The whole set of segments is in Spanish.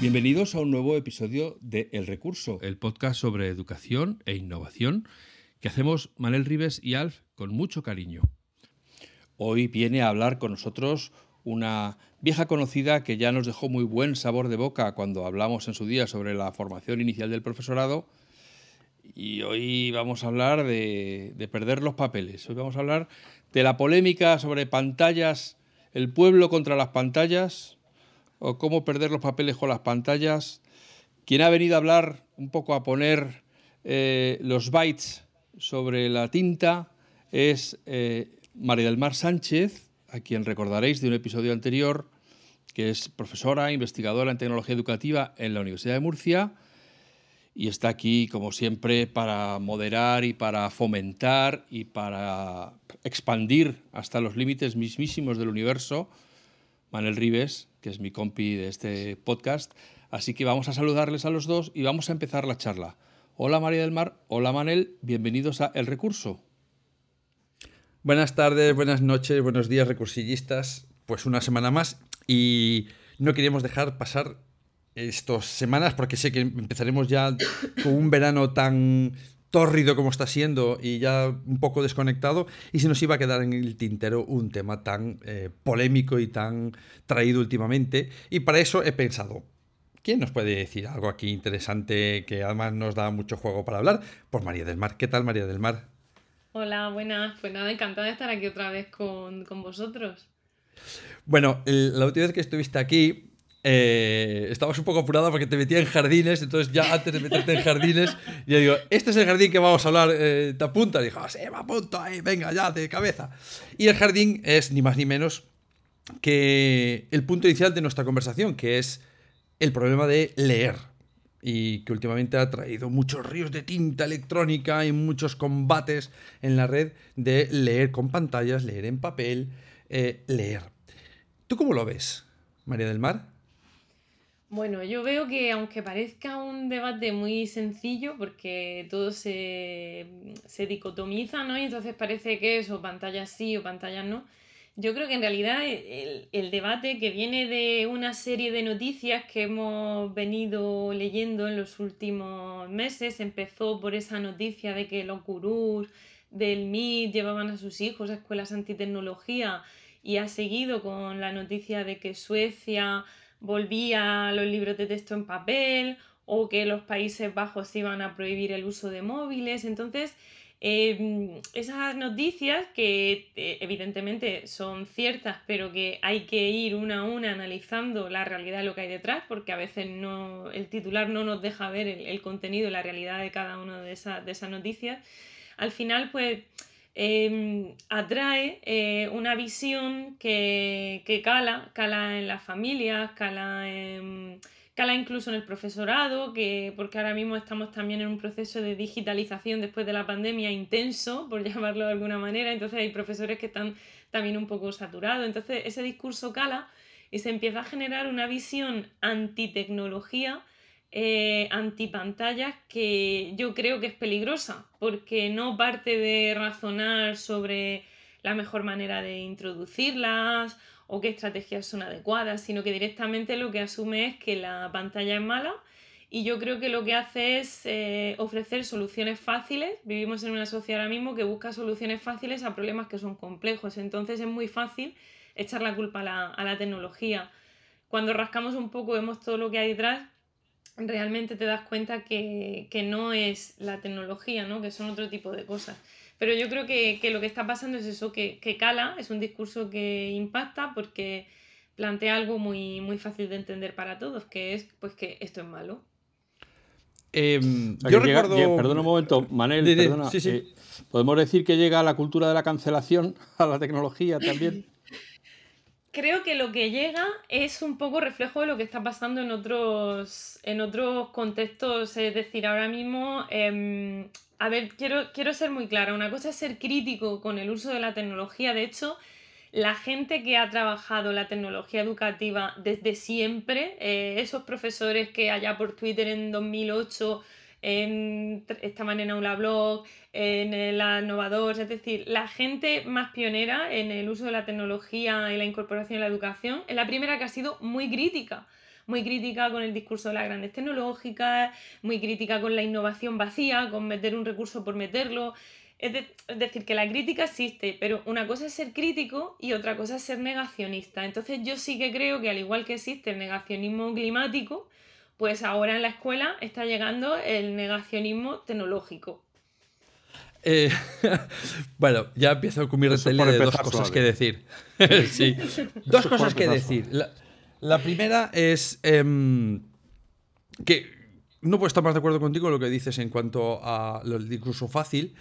Bienvenidos a un nuevo episodio de El Recurso, el podcast sobre educación e innovación que hacemos Manel Rives y Alf con mucho cariño. Hoy viene a hablar con nosotros una vieja conocida que ya nos dejó muy buen sabor de boca cuando hablamos en su día sobre la formación inicial del profesorado. Y hoy vamos a hablar de, de perder los papeles. Hoy vamos a hablar de la polémica sobre pantallas, el pueblo contra las pantallas, o cómo perder los papeles con las pantallas. Quien ha venido a hablar un poco a poner eh, los bytes sobre la tinta es eh, María del Mar Sánchez, a quien recordaréis de un episodio anterior, que es profesora, investigadora en tecnología educativa en la Universidad de Murcia y está aquí, como siempre, para moderar y para fomentar y para expandir hasta los límites mismísimos del universo. Manel Rives, que es mi compi de este podcast. Así que vamos a saludarles a los dos y vamos a empezar la charla. Hola María del Mar, hola Manel, bienvenidos a El Recurso. Buenas tardes, buenas noches, buenos días recursillistas. Pues una semana más y no queríamos dejar pasar estas semanas porque sé que empezaremos ya con un verano tan tórrido como está siendo y ya un poco desconectado, y se nos iba a quedar en el tintero un tema tan eh, polémico y tan traído últimamente. Y para eso he pensado, ¿quién nos puede decir algo aquí interesante que además nos da mucho juego para hablar? Pues María del Mar. ¿Qué tal, María del Mar? Hola, buenas. Pues nada, encantada de estar aquí otra vez con, con vosotros. Bueno, la última vez que estuviste aquí, eh, estabas un poco apurada porque te metía en jardines, entonces ya antes de meterte en jardines, yo digo, este es el jardín que vamos a hablar, eh, ¿te apunta? Y dijo, ah, sí, me apunto ahí, venga, ya, de cabeza. Y el jardín es ni más ni menos que el punto inicial de nuestra conversación, que es el problema de leer. Y que últimamente ha traído muchos ríos de tinta electrónica y muchos combates en la red de leer con pantallas, leer en papel, eh, leer. ¿Tú cómo lo ves, María del Mar? Bueno, yo veo que aunque parezca un debate muy sencillo, porque todo se, se dicotomiza, ¿no? Y entonces parece que eso, pantallas sí o pantallas no. Yo creo que en realidad el, el, debate que viene de una serie de noticias que hemos venido leyendo en los últimos meses, empezó por esa noticia de que los gurús del MIT llevaban a sus hijos a escuelas antitecnología y ha seguido con la noticia de que Suecia volvía los libros de texto en papel o que los Países Bajos iban a prohibir el uso de móviles. Entonces, em, esas noticias que eh, evidentemente son ciertas, pero que hay que ir una a una analizando la realidad de lo que hay detrás, porque a veces no, el titular no nos deja ver el, contenido la realidad de cada una de, de esas noticias. Al final, pues Em, atrae eh, una visión que, cala, cala en las familias, cala, cala incluso en el profesorado, que, porque ahora mismo estamos también en un proceso de digitalización después de la pandemia intenso, por llamarlo de alguna manera, entonces hay profesores que están también un poco saturados, entonces ese discurso cala y se empieza a generar una visión antitecnología eh, antipantallas que yo creo que es peligrosa, porque no parte de razonar sobre la mejor manera de introducirlas o qué estrategias son adecuadas, sino que directamente lo que asume es que la pantalla es mala y yo creo que lo que hace es eh, ofrecer soluciones fáciles. Vivimos en una sociedad ahora mismo que busca soluciones fáciles a problemas que son complejos, entonces es muy fácil echar la culpa a la, a la tecnología. Cuando rascamos un poco vemos todo lo que hay detrás realmente te das cuenta que, no es la tecnología, ¿no? que son otro tipo de cosas. Pero yo creo que, lo que está pasando es eso, que, cala, es un discurso que impacta porque plantea algo muy, muy fácil de entender para todos, que es pues que esto es malo. Em, yo recuerdo... perdona un momento, Manel, perdona, eh, ¿podemos decir que llega la cultura de la cancelación a la tecnología también? creo que lo que llega es un poco reflejo de lo que está pasando en otros, en otros contextos. Es decir, ahora mismo, em, a ver, quiero, quiero ser muy clara. Una cosa es ser crítico con el uso de la tecnología. De hecho, la gente que ha trabajado la tecnología educativa desde siempre, eh, esos profesores que allá por Twitter en 2008 en, estaban en Aula Blog, en la Innovador, es decir, la gente más pionera en el uso de la tecnología y la incorporación en la educación, es la primera que ha sido muy crítica muy crítica con el discurso de las grandes tecnológicas, muy crítica con la innovación vacía, con meter un recurso por meterlo. Es, decir, que la crítica existe, pero una cosa es ser crítico y otra cosa es ser negacionista. Entonces yo sí que creo que al igual que existe el negacionismo climático, pues ahora en la escuela está llegando el negacionismo tecnológico. Eh, bueno, ya empiezo a cumplir tele de dos cosas que decir. sí. Dos cosas que decir. La, primera es em, que no puedo estar más de acuerdo contigo en lo que dices en cuanto al discurso fácil.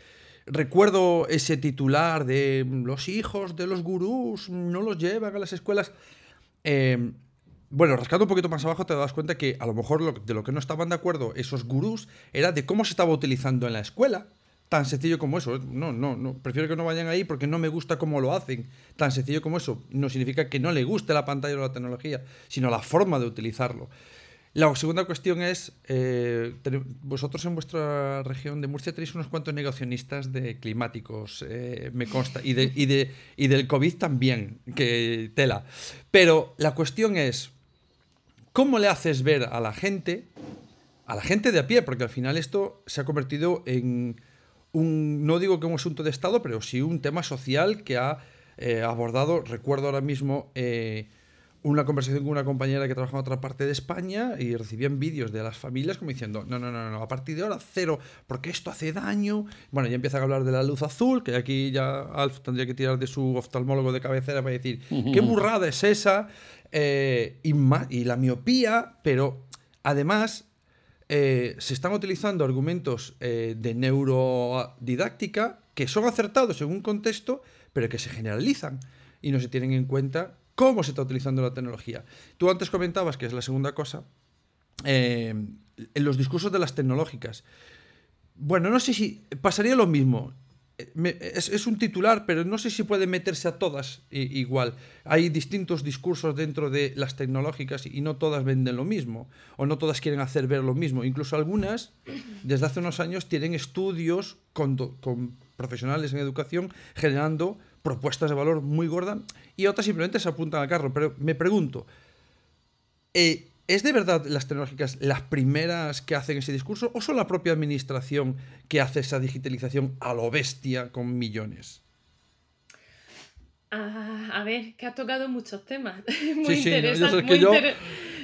Recuerdo ese titular de los hijos de los gurús no los llevan a las escuelas. Em, bueno, rascando un poquito más abajo te das cuenta que a lo mejor de lo que no estaban de acuerdo esos gurús era de cómo se estaba utilizando en la escuela. Tan sencillo como eso. No, no, no. Prefiero que no vayan ahí porque no me gusta cómo lo hacen. Tan sencillo como eso. No significa que no le guste la pantalla o la tecnología, sino la forma de utilizarlo. La segunda cuestión es, eh, vosotros en vuestra región de Murcia tenéis unos cuantos negacionistas de climáticos, eh, me consta, y, de, y, de, y del COVID también, que tela. Pero la cuestión es, ¿cómo le haces ver a la gente, a la gente de a pie, porque al final esto se ha convertido en un, no digo que un asunto de Estado, pero sí un tema social que ha eh, abordado, recuerdo ahora mismo una conversación con una compañera que trabaja en otra parte de España y recibían vídeos de las familias como diciendo, no, no, no, no, a partir de ahora cero, porque esto hace daño. Bueno, ya empiezan a hablar de la luz azul, que aquí ya Alf tendría que tirar de su oftalmólogo de cabecera para decir, qué burrada es esa, eh, y, la miopía, pero además eh, se están utilizando argumentos eh, de neurodidáctica que son acertados en un contexto, pero que se generalizan y no se tienen en cuenta cómo se está utilizando la tecnología. Tú antes comentabas, que es la segunda cosa, en los discursos de las tecnológicas. Bueno, no sé si pasaría lo mismo. Es, un titular, pero no sé si puede meterse a todas igual. Hay distintos discursos dentro de las tecnológicas y no todas venden lo mismo, o no todas quieren hacer ver lo mismo. Incluso algunas, desde hace unos años, tienen estudios con, con profesionales en educación generando propuestas de valor muy gordas y otras simplemente se apuntan al carro. Pero me pregunto, eh, ¿es de verdad las tecnológicas las primeras que hacen ese discurso o son la propia administración que hace esa digitalización a lo bestia con millones? Ah, a ver, que has tocado muchos temas. Muy interesante.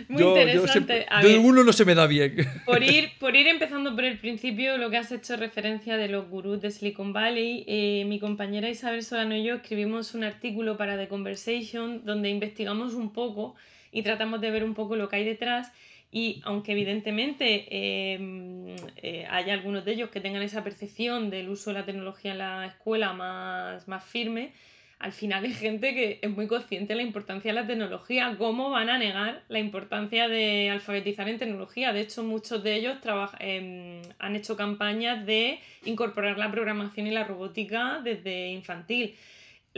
Muy, muy interesante. de uno no se me da bien. Por ir, por ir empezando por el principio, lo que has hecho referencia de los gurús de Silicon Valley, eh, mi compañera Isabel Solano y yo escribimos un artículo para The Conversation donde investigamos un poco y tratamos de ver un poco lo que hay detrás. Y aunque evidentemente em, eh, hay algunos de ellos que tengan esa percepción del uso de la tecnología en la escuela más, más firme, al final hay gente que es muy consciente de la importancia de la tecnología. ¿Cómo van a negar la importancia de alfabetizar en tecnología? De hecho, muchos de ellos em, han hecho campañas de incorporar la programación y la robótica desde infantil.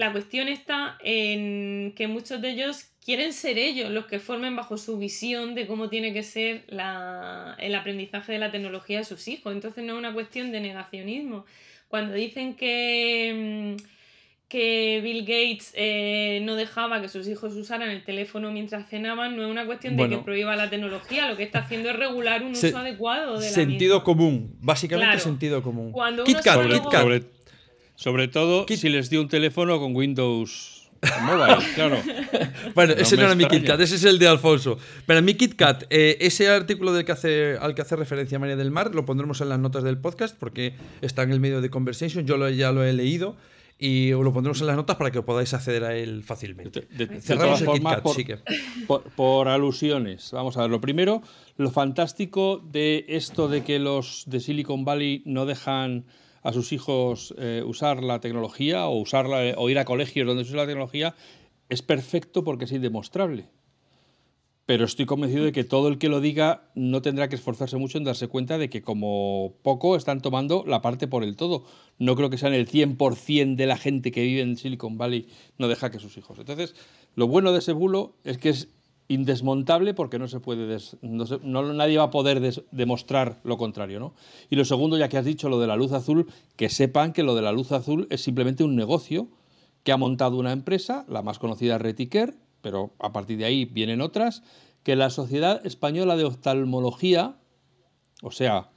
La cuestión está en que muchos de ellos quieren ser ellos los que formen bajo su visión de cómo tiene que ser el aprendizaje de la tecnología de sus hijos. Entonces no es una cuestión de negacionismo. Cuando dicen que em, que Bill Gates eh, no dejaba que sus hijos usaran el teléfono mientras cenaban, no es una cuestión de que prohíba la tecnología, lo que está haciendo es regular un uso adecuado de la Sentido común, básicamente sentido común. sobre, sobre, todo si les dio un teléfono con Windows Mobile, claro. bueno, ese no era mi KitKat, ese es el de Alfonso. Pero mi KitKat, eh, ese artículo del que hace, al que hace referencia María del Mar, lo pondremos en las notas del podcast porque está en el medio de Conversation, yo ya lo he leído y os lo pondremos en las notas para que podáis acceder a él fácilmente. Cerramos el por, por, alusiones. Vamos a ver, lo primero, lo fantástico de esto de que los de Silicon Valley no dejan a sus hijos eh, usar la tecnología o usarla o ir a colegios donde se usa la tecnología es perfecto porque es indemostrable. Pero estoy convencido de que todo el que lo diga no tendrá que esforzarse mucho en darse cuenta de que como poco están tomando la parte por el todo. No creo que sean el 100% de la gente que vive en Silicon Valley no deja que sus hijos. Entonces, lo bueno de ese bulo es que es indesmontable porque no se puede no, nadie va a poder demostrar lo contrario ¿no? y lo segundo ya que has dicho lo de la luz azul que sepan que lo de la luz azul es simplemente un negocio que ha montado una empresa la más conocida Retiker pero a partir de ahí vienen otras que la sociedad española de oftalmología o sea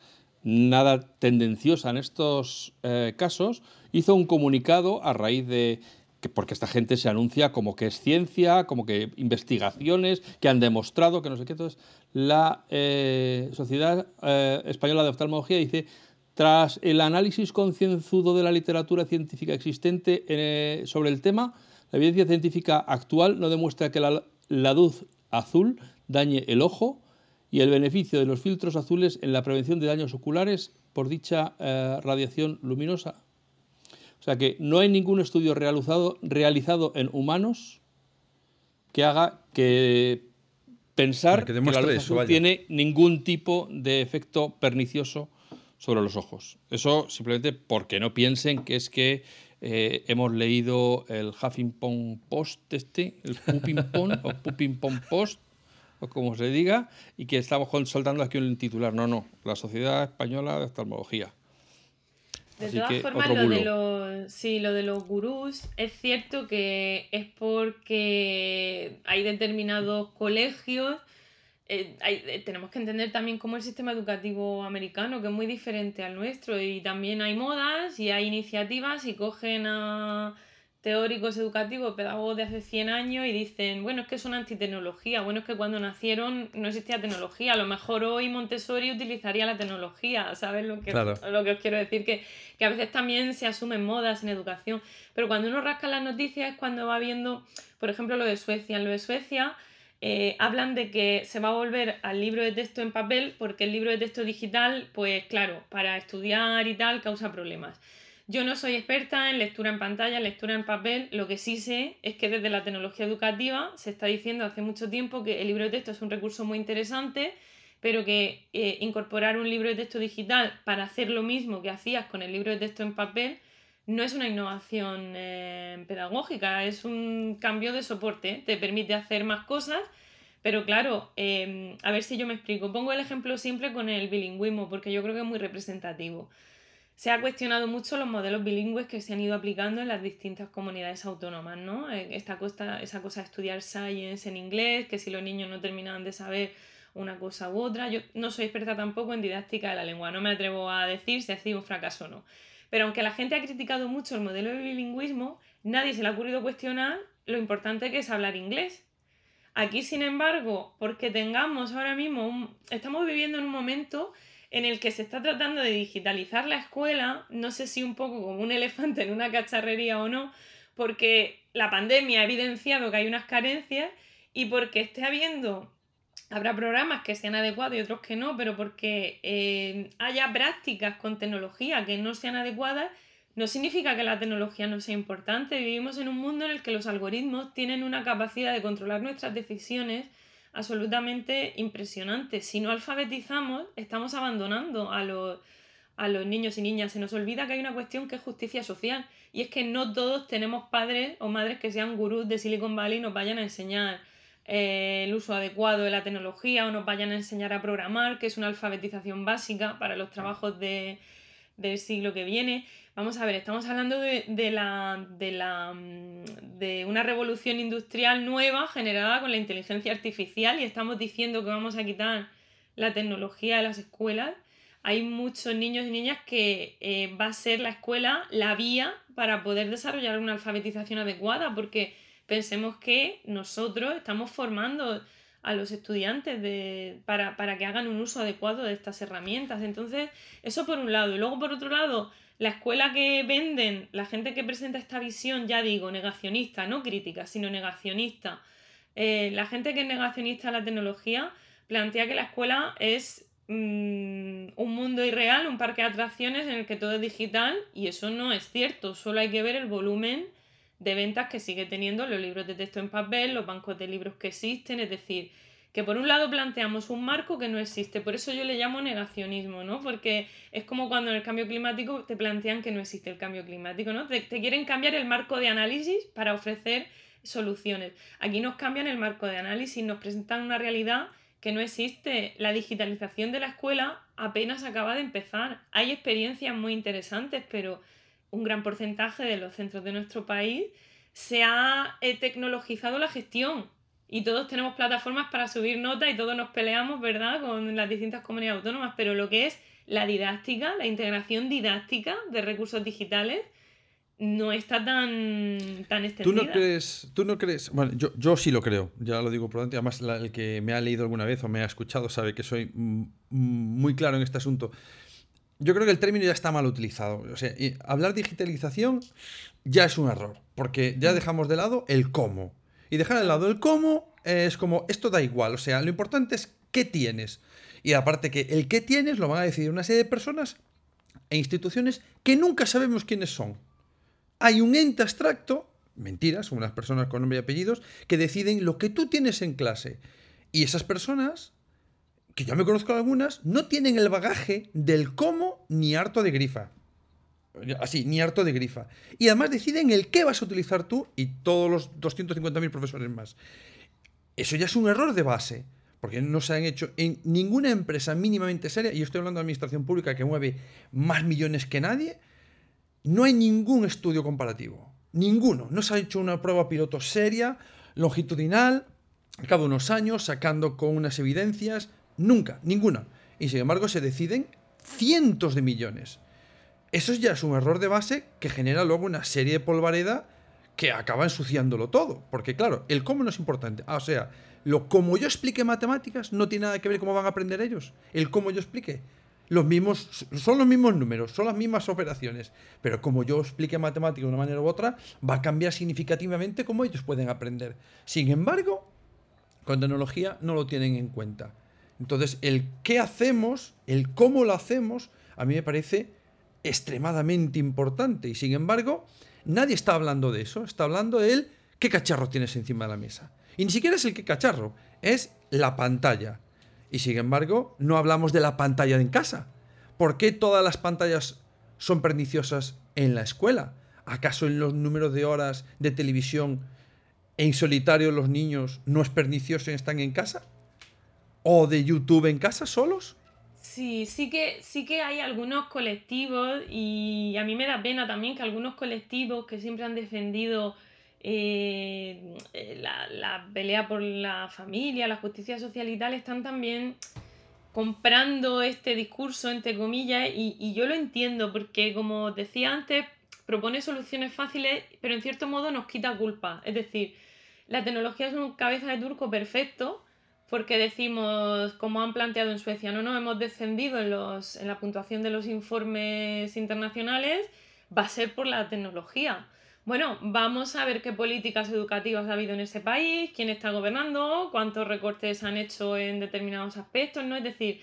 nada tendenciosa en estos eh, casos hizo un comunicado a raíz de porque esta gente se anuncia como que es ciencia, como que investigaciones que han demostrado que no sé qué. Entonces, la eh, Sociedad eh, Española de Oftalmología dice, tras el análisis concienzudo de la literatura científica existente eh, sobre el tema, la evidencia científica actual no demuestra que la, la luz azul dañe el ojo y el beneficio de los filtros azules en la prevención de daños oculares por dicha radiación luminosa o sea que no hay ningún estudio realizado, realizado en humanos que haga que pensar que, la luz tiene ningún tipo de efecto pernicioso sobre los ojos. Eso simplemente porque no piensen que es que eh, hemos leído el Huffington Post este, el Puppington o Puppington Post, o como se diga, y que estamos soltando aquí un titular. No, no, la Sociedad Española de Oftalmología. De todas formas, lo de, los, sí, lo de los gurús es cierto que es porque hay determinados colegios. Eh, eh, tenemos que entender también cómo el sistema educativo americano, que es muy diferente al nuestro, y también hay modas y hay iniciativas y cogen a teóricos educativos, pedagogos de hace 100 años y dicen, bueno, es que son antitecnología, bueno, es que cuando nacieron no existía tecnología, a lo mejor hoy Montessori utilizaría la tecnología, ¿sabes lo que, lo que os quiero decir? Que, que a veces también se asumen modas en educación, pero cuando uno rasca las noticias es cuando va viendo, por ejemplo, lo de Suecia. En lo de Suecia eh, hablan de que se va a volver al libro de texto en papel porque el libro de texto digital, pues claro, para estudiar y tal causa problemas. Yo no soy experta en lectura en pantalla, lectura en papel, lo que sí sé es que desde la tecnología educativa se está diciendo hace mucho tiempo que el libro de texto es un recurso muy interesante, pero que eh, incorporar un libro de texto digital para hacer lo mismo que hacías con el libro de texto en papel no es una innovación eh, pedagógica, es un cambio de soporte, te permite hacer más cosas, pero claro, em, a ver si yo me explico. Pongo el ejemplo simple con el bilingüismo, porque yo creo que es muy representativo. Se ha cuestionado mucho los modelos bilingües que se han ido aplicando en las distintas comunidades autónomas, ¿no? Eh, esta cosa, esa cosa de estudiar science en inglés, que si los niños no terminaban de saber una cosa u otra. Yo no soy experta tampoco en didáctica de la lengua, no me atrevo a decir si ha sido un fracaso o no. Pero aunque la gente ha criticado mucho el modelo de bilingüismo, nadie se le ha ocurrido cuestionar lo importante que es hablar inglés. Aquí, sin embargo, porque tengamos ahora mismo, estamos viviendo en un momento en el que se está tratando de digitalizar la escuela, no sé si un poco como un elefante en una cacharrería o no, porque la pandemia ha evidenciado que hay unas carencias y porque esté habiendo, habrá programas que sean adecuados y otros que no, pero porque eh, haya prácticas con tecnología que no sean adecuadas, no significa que la tecnología no sea importante. Vivimos en un mundo en el que los algoritmos tienen una capacidad de controlar nuestras decisiones absolutamente impresionante. Si no alfabetizamos, estamos abandonando a los, a los niños y niñas. Se nos olvida que hay una cuestión que es justicia social. Y es que no todos tenemos padres o madres que sean gurús de Silicon Valley y nos vayan a enseñar eh, el uso adecuado de la tecnología o nos vayan a enseñar a programar, que es una alfabetización básica para los trabajos de, del siglo que viene. Vamos a ver, estamos hablando de, la, de, la, mm, de una revolución industrial nueva generada con la inteligencia artificial y estamos diciendo que vamos a quitar la tecnología de las escuelas. Hay muchos niños y niñas que eh, va a ser la escuela la vía para poder desarrollar una alfabetización adecuada, porque pensemos que nosotros estamos formando a los estudiantes de, para, para, que hagan un uso adecuado de estas herramientas. Entonces, eso por un lado. Y luego, por otro lado, la escuela que venden, la gente que presenta esta visión, ya digo, negacionista, no crítica, sino negacionista. Eh, la gente que es negacionista de la tecnología plantea que la escuela es mm, un mundo irreal, un parque de atracciones en el que todo es digital y eso no es cierto, solo hay que ver el volumen de ventas que sigue teniendo los libros de texto en papel, los bancos de libros que existen, es decir, que por un lado planteamos un marco que no existe, por eso yo le llamo negacionismo, ¿no? Porque es como cuando en el cambio climático te plantean que no existe el cambio climático, ¿no? Te, te quieren cambiar el marco de análisis para ofrecer soluciones. Aquí nos cambian el marco de análisis, nos presentan una realidad que no existe. La digitalización de la escuela apenas acaba de empezar. Hay experiencias muy interesantes, pero un gran porcentaje de los centros de nuestro país se ha eh, tecnologizado la gestión y todos tenemos plataformas para subir notas y todos nos peleamos, ¿verdad?, con las distintas comunidades autónomas, pero lo que es la didáctica, la integración didáctica de recursos digitales, no está tan, tan extendida. ¿Tú no crees? Tú no crees bueno, yo, yo sí lo creo, ya lo digo por delante. Además, el que me ha leído alguna vez o me ha escuchado sabe que soy muy claro en este asunto. Yo creo que el término ya está mal utilizado. O sea, hablar digitalización ya es un error, porque ya dejamos de lado el cómo. Y dejar de lado el cómo es como, esto da igual, o sea, lo importante es qué tienes. Y aparte que el qué tienes lo van a decidir una serie de personas e instituciones que nunca sabemos quiénes son. Hay un ente abstracto, mentiras, unas personas con nombre y apellidos, que deciden lo que tú tienes en clase. Y esas personas, que yo me conozco algunas, no tienen el bagaje del cómo ni harto de grifa. Así, ni harto de grifa. Y además deciden el qué vas a utilizar tú y todos los 250.000 profesores más. Eso ya es un error de base, porque no se han hecho en ninguna empresa mínimamente seria, y estoy hablando de administración pública que mueve más millones que nadie, no hay ningún estudio comparativo. Ninguno. No se ha hecho una prueba piloto seria, longitudinal, de unos años, sacando con unas evidencias. Nunca, ninguna. Y sin embargo se deciden cientos de millones. Eso ya es un error de base que genera luego una serie de polvareda que acaba ensuciándolo todo. Porque claro, el cómo no es importante. Ah, o sea, lo como yo explique matemáticas no tiene nada que ver cómo van a aprender ellos. El cómo yo explique. Los mismos, son los mismos números, son las mismas operaciones. Pero como yo explique matemáticas de una manera u otra, va a cambiar significativamente cómo ellos pueden aprender. Sin embargo, con tecnología no lo tienen en cuenta. Entonces, el qué hacemos, el cómo lo hacemos, a mí me parece extremadamente importante. Y sin embargo, nadie está hablando de eso. Está hablando de él, qué cacharro tienes encima de la mesa. Y ni siquiera es el qué cacharro, es la pantalla. Y sin embargo, no hablamos de la pantalla en casa. ¿Por qué todas las pantallas son perniciosas en la escuela? ¿Acaso en los números de horas de televisión en solitario los niños no es pernicioso y están en casa? ¿O de YouTube en casa solos? Sí, sí que, sí que hay algunos colectivos y a mí me da pena también que algunos colectivos que siempre han defendido eh, la, pelea por la familia, la justicia social y tal, están también comprando este discurso, entre comillas, y, y yo lo entiendo porque, como decía antes, propone soluciones fáciles, pero en cierto modo nos quita culpa. Es decir, la tecnología es un cabeza de turco perfecto porque decimos, como han planteado en Suecia, no nos hemos descendido en, los, en la puntuación de los informes internacionales, va a ser por la tecnología. Bueno, vamos a ver qué políticas educativas ha habido en ese país, quién está gobernando, cuántos recortes han hecho en determinados aspectos, ¿no? Es decir,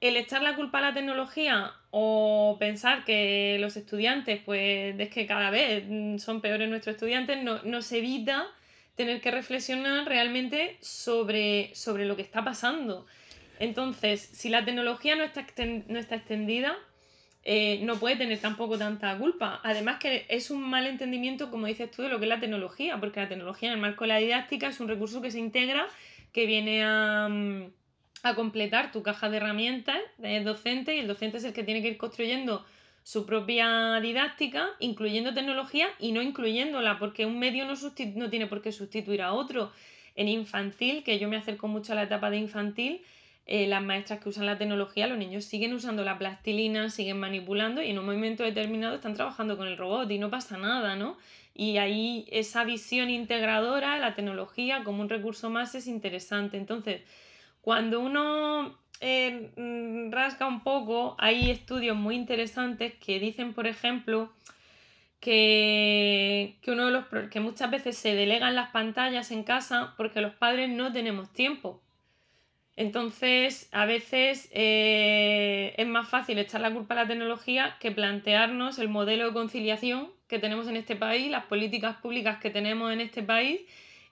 el echar la culpa a la tecnología o pensar que los estudiantes, pues es que cada vez son peores nuestros estudiantes, no, nos evita tener que reflexionar realmente sobre, sobre lo que está pasando. Entonces, si la tecnología no está, no está extendida, eh, no puede tener tampoco tanta culpa. Además que es un mal entendimiento, como dices tú, de lo que es la tecnología, porque la tecnología en el marco de la didáctica es un recurso que se integra, que viene a, a completar tu caja de herramientas de docente y el docente es el que tiene que ir construyendo su propia didáctica, incluyendo tecnología y no incluyéndola, porque un medio no, no tiene por qué sustituir a otro. En infantil, que yo me acerco mucho a la etapa de infantil, eh, las maestras que usan la tecnología, los niños siguen usando la plastilina, siguen manipulando y en un momento determinado están trabajando con el robot y no pasa nada, ¿no? Y ahí esa visión integradora la tecnología como un recurso más es interesante. Entonces, cuando uno eh, mm, rasca un poco, hay estudios muy interesantes que dicen, por ejemplo, que, uno de los que muchas veces se delegan las pantallas en casa porque los padres no tenemos tiempo. Entonces, a veces eh, es más fácil echar la culpa a la tecnología que plantearnos el modelo de conciliación que tenemos en este país, las políticas públicas que tenemos en este país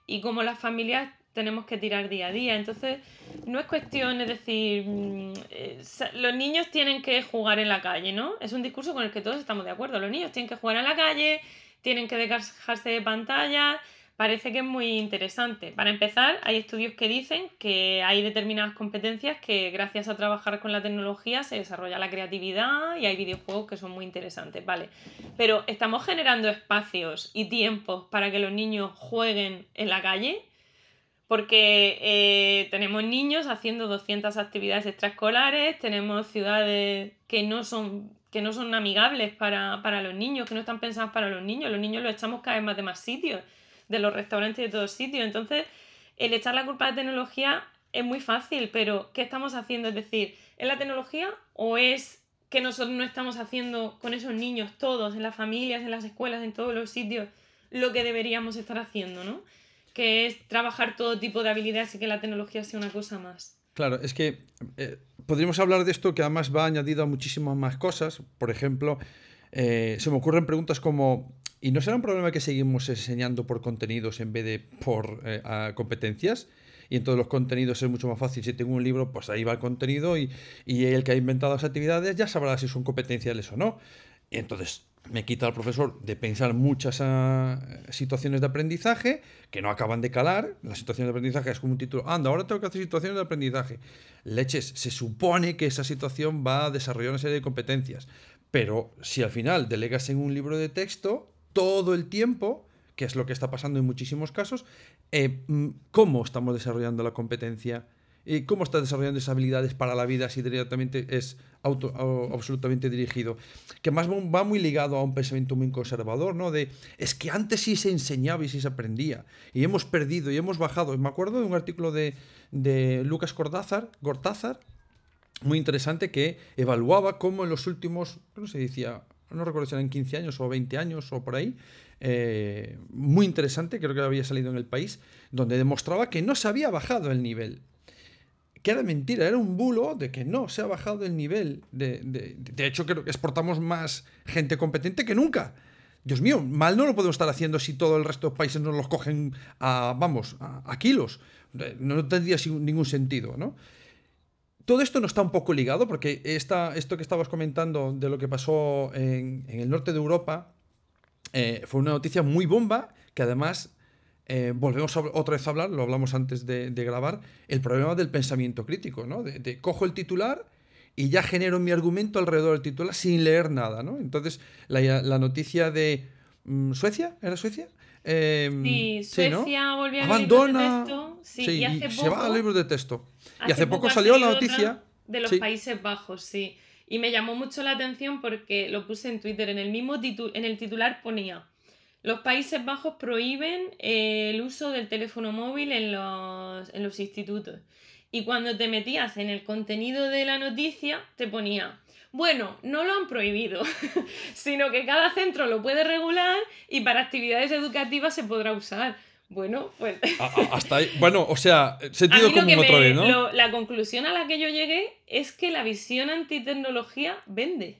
y cómo las familias tenemos que tirar día a día. Entonces, no es cuestión, es decir, mm, eh, los niños tienen que jugar en la calle, ¿no? Es un discurso con el que todos estamos de acuerdo. Los niños tienen que jugar en la calle, tienen que dejarse de pantallas. Parece que es muy interesante. Para empezar, hay estudios que dicen que hay determinadas competencias que gracias a trabajar con la tecnología se desarrolla la creatividad y hay videojuegos que son muy interesantes, ¿vale? Pero estamos generando espacios y tiempos para que los niños jueguen en la calle porque eh, tenemos niños haciendo 200 actividades extraescolares, tenemos ciudades que no son, que no son amigables para, los niños, que no están pensadas para los niños. Los niños los echamos cada vez más de más sitios, de los restaurantes y de todos sitios. Entonces, el echar la culpa a la tecnología es muy fácil, pero ¿qué estamos haciendo? Es decir, ¿es la tecnología o es que nosotros no estamos haciendo con esos niños todos, en las familias, en las escuelas, en todos los sitios, lo que deberíamos estar haciendo, ¿no? Que es trabajar todo tipo de habilidades y que la tecnología sea una cosa más. Claro, es que eh, podríamos hablar de esto que además va añadido a muchísimas más cosas. Por ejemplo, eh, se me ocurren preguntas como, ¿y no será un problema que seguimos enseñando por contenidos en vez de por eh, competencias? Y en todos los contenidos es mucho más fácil. Si tengo un libro, pues ahí va el contenido y, y el que ha inventado las actividades ya sabrá si son competenciales o no. Y entonces, me quita al profesor de pensar muchas ah, situaciones de aprendizaje que no acaban de calar. La situación de aprendizaje es como un título, anda, ahora tengo que hacer situaciones de aprendizaje. Leches, se supone que esa situación va a desarrollar una serie de competencias, pero si al final delegas en un libro de texto todo el tiempo, que es lo que está pasando en muchísimos casos, eh, mm, ¿cómo estamos desarrollando la competencia? ¿Y cómo estás desarrollando esas habilidades para la vida si directamente es auto, absolutamente dirigido? Que más va muy ligado a un pensamiento muy conservador, ¿no? De, es que antes sí se enseñaba y sí se aprendía, y hemos perdido y hemos bajado. Me acuerdo de un artículo de, Lucas Cortázar, muy interesante, que evaluaba cómo en los últimos, no se decía, no recuerdo si eran 15 años o 20 años o por ahí, eh, muy interesante, creo que había salido en el país, donde demostraba que no se había bajado el nivel que era mentira, era un bulo de que no, se ha bajado el nivel. De, de, hecho, creo que exportamos más gente competente que nunca. Dios mío, mal no lo podemos estar haciendo si todo el resto de países nos los cogen a, vamos, a, kilos. No tendría ningún sentido, ¿no? Todo esto no está un poco ligado porque esto que estabas comentando de lo que pasó en, el norte de Europa eh, fue una noticia muy bomba que además eh, volvemos otra vez a hablar, lo hablamos antes de, grabar, el problema del pensamiento crítico, ¿no? De, cojo el titular y ya genero mi argumento alrededor del titular sin leer nada, ¿no? Entonces, la, noticia de mm, Suecia, ¿era Suecia? Em, sí, Suecia volvió a abandona, de texto. Sí, y hace poco, se va al libro de texto. y hace poco, salió la noticia de los Países Bajos, sí. Y me llamó mucho la atención porque lo puse en Twitter, en el mismo en el titular ponía los Países Bajos prohíben eh, el uso del teléfono móvil en los, institutos. Y cuando te metías en el contenido de la noticia, te ponía, bueno, no lo han prohibido, sino que cada centro lo puede regular y para actividades educativas se podrá usar. Bueno, pues. Hasta ahí. Bueno, o sea, sentido común otra vez, ¿no? la conclusión a la que yo llegué es que la visión antitecnología vende.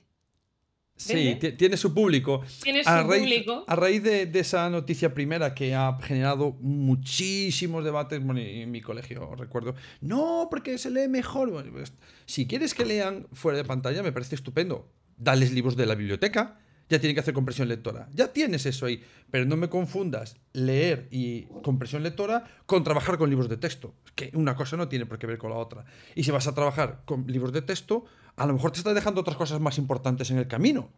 Sí, tiene su público. Tiene su a raíz, público. A raíz de, esa noticia primera que ha generado muchísimos debates en mi colegio, recuerdo. No, porque se lee mejor. Pues, si quieres que lean fuera de pantalla, me parece estupendo. Dales libros de la biblioteca. Ya tienen que hacer compresión lectora. Ya tienes eso ahí. Pero no me confundas leer y compresión lectora con trabajar con libros de texto. Que una cosa no tiene por qué ver con la otra. Y si vas a trabajar con libros de texto, a lo mejor te estás dejando otras cosas más importantes en el camino.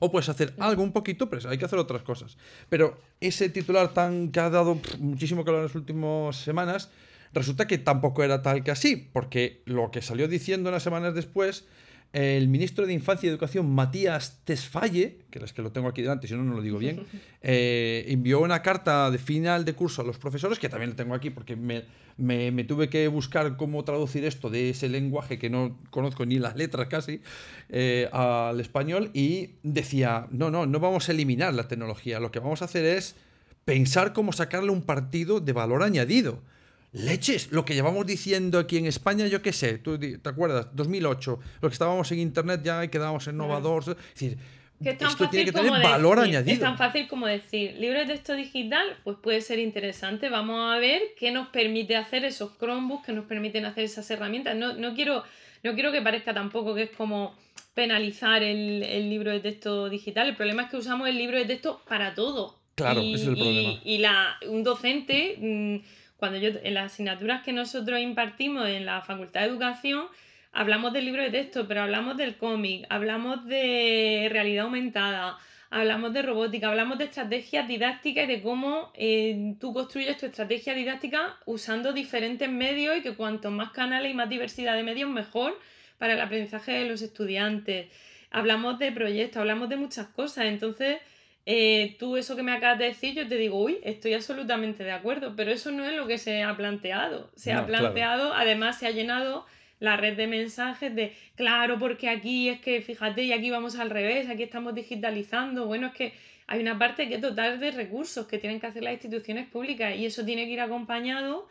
O puedes hacer algo un poquito, pero hay que hacer otras cosas. Pero ese titular tan que ha dado muchísimo calor en las últimas semanas, resulta que tampoco era tal que así, porque lo que salió diciendo unas semanas después el ministro de Infancia y Educación, Matías Tesfalle, que es que lo tengo aquí delante, si no, no lo digo bien, eh, envió una carta de final de curso a los profesores, que también lo tengo aquí porque me, me, tuve que buscar cómo traducir esto de ese lenguaje que no conozco ni las letras casi, eh, al español, y decía, no, no, no vamos a eliminar la tecnología, lo que vamos a hacer es pensar cómo sacarle un partido de valor añadido. Leches, lo que llevamos diciendo aquí en España, yo qué sé, tú te acuerdas, 2008, lo que estábamos en internet ya y quedábamos innovadores. Es decir, Que es tan esto tiene que tener valor decir- añadido. Es tan fácil como decir, libro de texto digital, pues puede ser interesante. Vamos a ver qué nos permite hacer esos Chromebooks, qué nos permiten hacer esas herramientas. No, no, quiero, no quiero que parezca tampoco que es como penalizar el, el libro de texto digital. El problema es que usamos el libro de texto para todo. Claro, y, ese es el problema. Y la, un docente, mm, cuando yo, en las asignaturas que nosotros impartimos en la Facultad de Educación, hablamos del libro de texto, pero hablamos del cómic, hablamos de realidad aumentada, hablamos de robótica, hablamos de estrategias didácticas y de cómo eh, tú construyes tu estrategia didáctica usando diferentes medios y que cuanto más canales y más diversidad de medios, mejor para el aprendizaje de los estudiantes. Hablamos de proyectos, hablamos de muchas cosas. Entonces, eh, tú eso que me acabas de decir, yo te digo, uy, estoy absolutamente de acuerdo, pero eso no es lo que se ha planteado. Se No, ha claro. planteado, además se ha llenado la red de mensajes de, claro, porque aquí es que, fíjate, y aquí vamos al revés, aquí estamos digitalizando. Bueno, es que hay una parte que es total de recursos que tienen que hacer las instituciones públicas y eso tiene que ir acompañado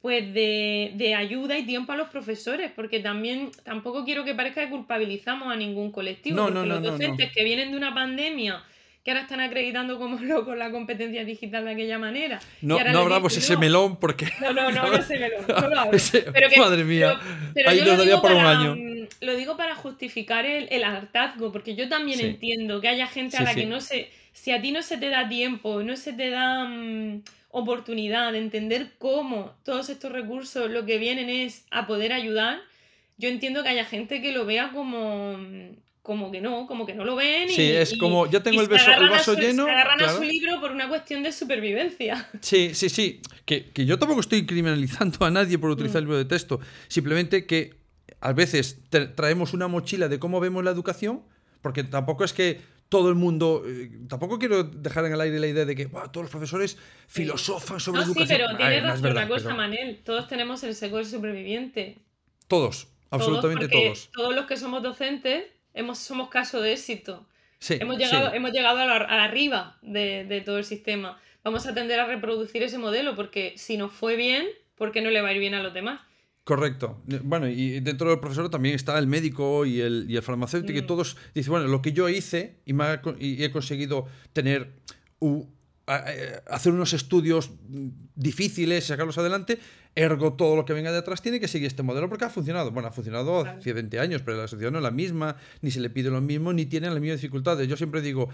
pues de, de ayuda y tiempo a los profesores, porque también tampoco quiero que parezca que culpabilizamos a ningún colectivo, No, porque no, no, los docentes que vienen de una pandemia, que ahora están acreditando como locos la competencia digital de aquella manera. No, no abramos ese "No". melón porque. No, no, no, no se me lo, no lo abro. Ese- Pero que- madre mía. pero- pero Ahí yo lo daría digo para un año. mm, Lo digo para justificar el, el hartazgo, porque yo también Sí. entiendo que haya gente a la sí. que no se. Si a ti no se te da tiempo, no se te da mm, oportunidad de entender cómo todos estos recursos lo que vienen es a poder ayudar, yo entiendo que haya gente que lo vea como. Mm, como que no, como que no lo ven y, Sí, es y- como, ya tengo el, beso- el vaso su- lleno. Se agarran a su libro por una cuestión de supervivencia. Sí, sí, sí. Que, que yo tampoco estoy criminalizando a nadie por utilizar el libro de texto. Simplemente que a veces tra- traemos una mochila de cómo vemos la educación, porque tampoco es que todo el mundo. eh, tampoco quiero dejar en el aire la idea de que "Buah, todos los profesores filosofan sobre No, sí, educación. pero A tienes no es razón verdad, una cosa, pero Manel. Todos tenemos el seco del superviviente. Todos, absolutamente todos. Todos los que somos docentes hemos, somos caso de éxito. Sí, Hemos llegado, sí. hemos llegado a la, a la arriba de, de todo el sistema. Vamos a tender a reproducir ese modelo porque si nos fue bien, ¿por qué no le va a ir bien a los demás? Correcto. Bueno, y dentro del profesor también está el médico y el, y el farmacéutico, y Mm. todos dicen, bueno, lo que yo hice y, me ha co- y he conseguido tener, u- a- a- hacer unos estudios difíciles, sacarlos adelante, ergo todo lo que venga de atrás tiene que seguir este modelo porque ha funcionado. Bueno, ha funcionado hace 20 años, pero la sociedad no es la misma, ni se le pide lo mismo, ni tiene las mismas dificultades. Yo siempre digo,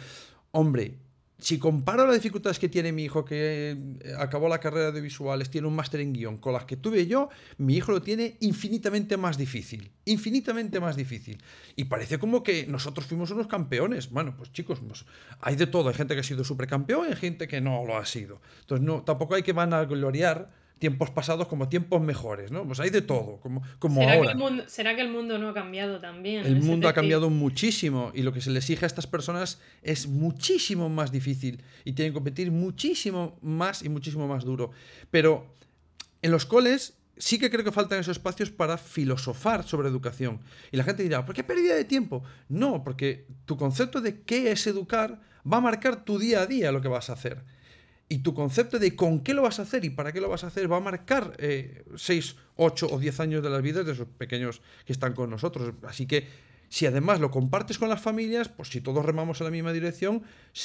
hombre, si comparo las dificultades que tiene mi hijo, que eh, acabó la carrera de visuales, tiene un máster en guion, con las que tuve yo, mi hijo lo tiene infinitamente más difícil. Infinitamente más difícil. Y parece como que nosotros fuimos unos campeones. Bueno, pues chicos, pues, hay de todo. Hay gente que ha sido supercampeón y hay gente que no lo ha sido. Entonces, no, tampoco hay que vanagloriar tiempos pasados como tiempos mejores, ¿no? Pues hay de todo, como, como ¿Será, que ahora. el mundo, ¿Será que el mundo no ha cambiado también? El mundo ha cambiado muchísimo y lo que se le exige a estas personas es muchísimo más difícil y tienen que competir muchísimo más y muchísimo más duro. Pero en los coles sí que creo que faltan esos espacios para filosofar sobre educación. Y la gente dirá, ¿por qué pérdida de tiempo? No, porque tu concepto de qué es educar va a marcar tu día a día lo que vas a hacer. Y tu concepto de con qué lo vas a hacer y para qué lo vas a hacer va a marcar 6, 8 o 10 años de las vidas de esos pequeños que están con nosotros. Así que si además lo compartes con las familias, pues si todos remamos en la misma dirección,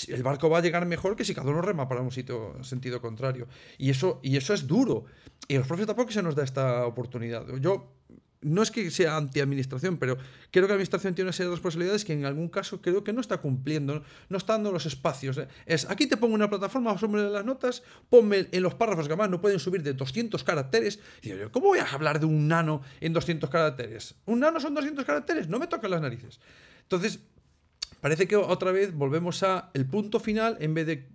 el barco va a llegar mejor que si cada uno rema para un sitio, sentido contrario. Y eso, y eso es duro. Y a los profes tampoco se nos da esta oportunidad. Yo no es que sea anti-administración, pero creo que la administración tiene una serie de responsabilidades que en algún caso creo que no está cumpliendo, no, está dando los espacios. Es, aquí te pongo una plataforma, súbeme las notas, ponme en los párrafos que además no pueden subir de 200 caracteres. Y yo, ¿cómo voy a hablar de un nano en 200 caracteres? ¿Un nano son 200 caracteres? No me tocan las narices. Entonces, parece que otra vez volvemos a el punto final en vez de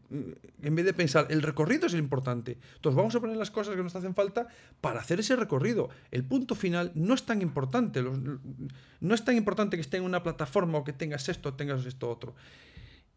en vez de pensar el recorrido es el importante. Entonces vamos a poner las cosas que nos hacen falta para hacer ese recorrido. El punto final no es tan importante. los- no es tan importante que esté en una plataforma o que tengas esto tengas esto otro.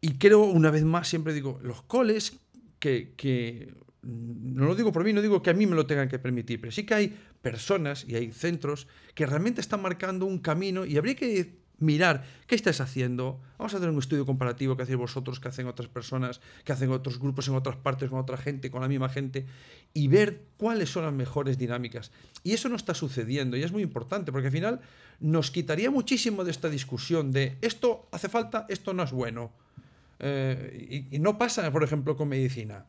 Y creo, una vez más, siempre digo, los coles que, que no lo digo por mí, no digo que a mí me lo tengan que permitir, pero sí que hay personas y hay centros que realmente están marcando un camino y habría que mirar qué estás haciendo. Vamos a hacer un estudio comparativo que hacéis vosotros, que hacen otras personas, que hacen otros grupos en otras partes con otra gente, con la misma gente, y ver cuáles son las mejores dinámicas. Y eso no está sucediendo y es muy importante porque al final nos quitaría muchísimo de esta discusión de esto hace falta, esto no es bueno. Eh, y, y no pasa, por ejemplo, con medicina.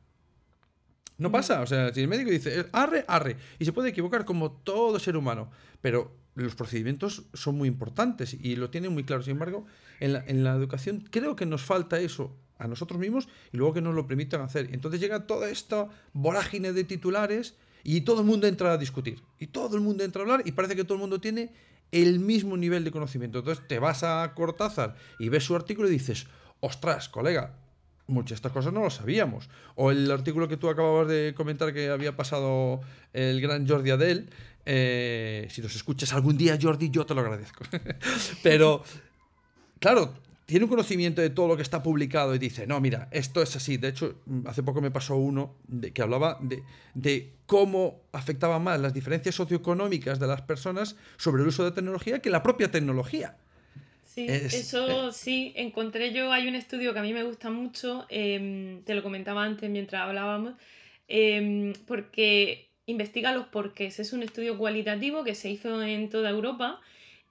No pasa, o sea, si el médico dice arre, arre, y se puede equivocar como todo ser humano, pero los procedimientos son muy importantes y lo tienen muy claro. Sin embargo, en la, la educación creo que nos falta eso a nosotros mismos y luego que nos lo permitan hacer. Entonces llega toda esta vorágine de titulares y todo el mundo entra a discutir. Y todo el mundo entra a hablar y parece que todo el mundo tiene el mismo nivel de conocimiento. Entonces te vas a Cortázar y ves su artículo y dices, ostras, colega, muchas de estas cosas no lo sabíamos. O el artículo que tú acababas de comentar que había pasado el gran Jordi Adel, eh, si nos escuchas algún día, Jordi, yo te lo agradezco. Pero, claro, tiene un conocimiento de todo lo que está publicado y dice, no, mira, esto es así. De hecho, hace poco me pasó uno de, que hablaba de, de cómo afectaban más las diferencias socioeconómicas de las personas sobre el uso de tecnología que la propia tecnología. Sí, eso sí, encontré yo, hay un estudio que a mí me gusta mucho, eh, te lo comentaba antes mientras hablábamos, eh, porque investiga los porqués. Es un estudio cualitativo que se hizo en toda Europa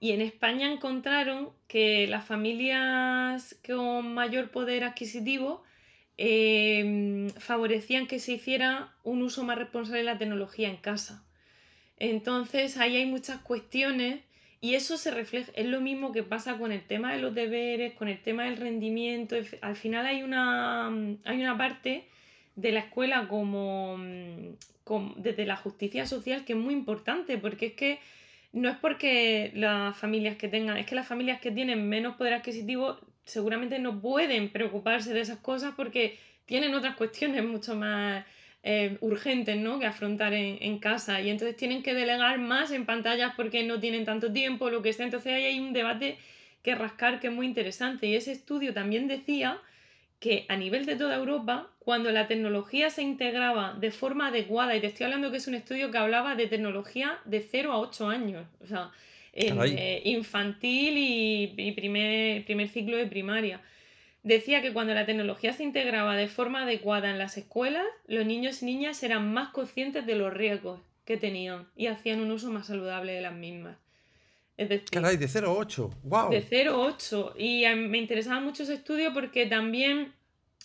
y en España encontraron que las familias con mayor poder adquisitivo em, favorecían que se hiciera un uso más responsable de la tecnología en casa. Entonces ahí hay muchas cuestiones y eso se refleja, es lo mismo que pasa con el tema de los deberes, con el tema del rendimiento. Al final hay una, hay una parte de la escuela como, desde la justicia social que es muy importante, porque es que no es porque las familias que tengan, es que las familias que tienen menos poder adquisitivo seguramente no pueden preocuparse de esas cosas porque tienen otras cuestiones mucho más eh, urgentes ¿no? que afrontar en, en, casa y entonces tienen que delegar más en pantallas porque no tienen tanto tiempo, lo que sea. Entonces ahí hay un debate que rascar que es muy interesante y ese estudio también decía que a nivel de toda Europa, cuando la tecnología se integraba de forma adecuada, y te estoy hablando que es un estudio que hablaba de tecnología de 0 a 8 años, o sea, eh, infantil y, primer, primer ciclo de primaria, decía que cuando la tecnología se integraba de forma adecuada en las escuelas, los niños y niñas eran más conscientes de los riesgos que tenían y hacían un uso más saludable de las mismas. Es decir, Caray, de 0 a 8, wow. De 0 a 8. Y me interesaba mucho ese estudio porque también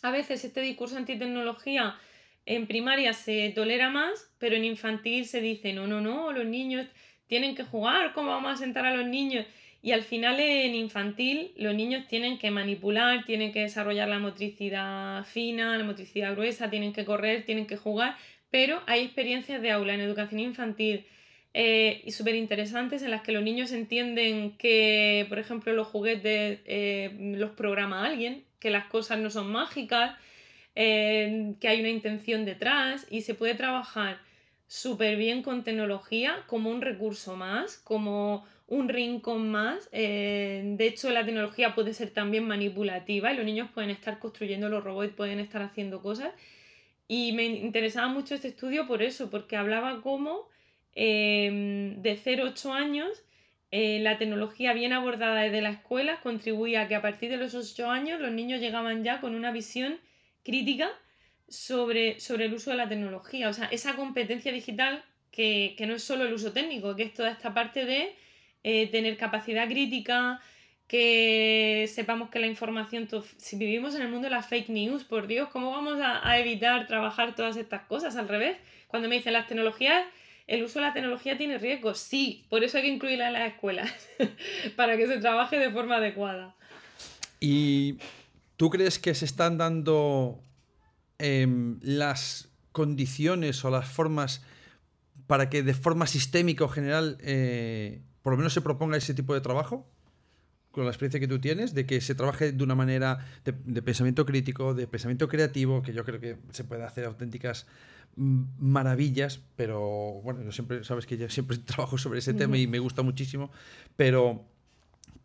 a veces este discurso antitecnología en primaria se tolera más, pero en infantil se dice, no, no, no, los niños tienen que jugar, ¿cómo vamos a sentar a los niños? Y al final en infantil los niños tienen que manipular, tienen que desarrollar la motricidad fina, la motricidad gruesa, tienen que correr, tienen que jugar, pero hay experiencias de aula en educación infantil eh, y súper interesantes en las que los niños entienden que, por ejemplo, los juguetes eh, los programa alguien, que las cosas no son mágicas, eh, que hay una intención detrás y se puede trabajar súper bien con tecnología como un recurso más, como un rincón más. de hecho, la tecnología puede ser también manipulativa y los niños pueden estar construyendo los robots, pueden estar haciendo cosas. Y me interesaba mucho este estudio por eso, porque hablaba cómo Em, de 0 a 8 años, eh, la tecnología bien abordada desde la escuela contribuía a que a partir de los 8 años los niños llegaban ya con una visión crítica sobre, sobre el uso de la tecnología. O sea, esa competencia digital que, no es solo el uso técnico, que es toda esta parte de eh, tener capacidad crítica, que sepamos que la información, si vivimos en el mundo de las fake news, por Dios, ¿cómo vamos a, a evitar trabajar todas estas cosas al revés? Cuando me dicen las tecnologías el uso de la tecnología tiene riesgos, sí, por eso hay que incluirla en las escuelas, para que se trabaje de forma adecuada. ¿Y tú crees que se están dando em, las condiciones o las formas para que de forma sistémica o general eh, por lo menos se proponga ese tipo de trabajo? Con la experiencia que tú tienes, de que se trabaje de una manera de, de, pensamiento crítico, de pensamiento creativo, que yo creo que se puede hacer auténticas maravillas, pero bueno, yo siempre, sabes que yo siempre trabajo sobre ese tema y me gusta muchísimo, pero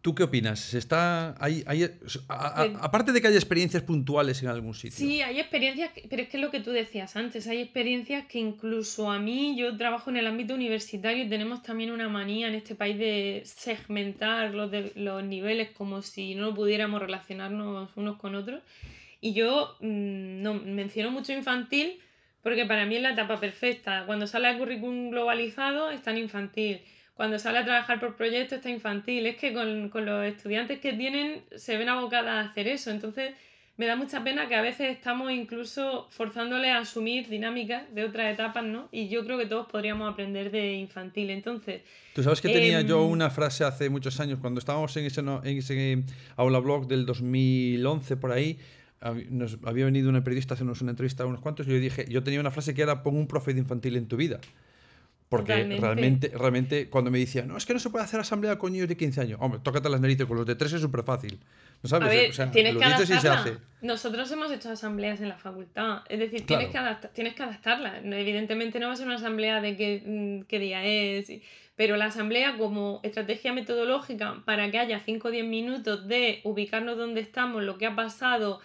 ¿Tú qué opinas? ¿Se está, hay, hay- a- a- aparte de que haya experiencias puntuales en algún sitio. Sí, hay experiencias, pero es que es lo que tú decías antes, hay experiencias que incluso a mí, yo trabajo en el ámbito universitario y tenemos también una manía en este país de segmentar los, de- los niveles como si no pudiéramos relacionarnos unos con otros. Y yo mm, no menciono mucho infantil porque para mí es la etapa perfecta. Cuando sale el currículum globalizado está en infantil. Cuando sale a trabajar por proyecto está infantil. Es que con, con los estudiantes que tienen se ven abocadas a hacer eso. Entonces me da mucha pena que a veces estamos incluso forzándoles a asumir dinámicas de otras etapas, ¿no? Y yo creo que todos podríamos aprender de infantil. Entonces, Tú sabes que tenía yo Em, una frase hace muchos años, cuando estábamos en ese, en ese aula blog del 2011 por ahí, nos había venido una periodista a hacernos una entrevista a unos cuantos y yo dije, yo tenía una frase que era pon un profe de infantil en tu vida. Porque realmente, realmente cuando me decía, no, es que no se puede hacer asamblea con niños de 15 años. Hombre, tócate las narices, con los de 3 es súper fácil. ¿No sabes? a ver, o sea, tienes lo que dices y se hace. Nosotros hemos hecho asambleas en la facultad. Es decir, Claro. tienes, que tienes que adaptarla. Evidentemente no va a ser una asamblea de qué, mm, qué día es. Pero la asamblea como estrategia metodológica para que haya 5 o 10 minutos de ubicarnos donde estamos, lo que ha pasado,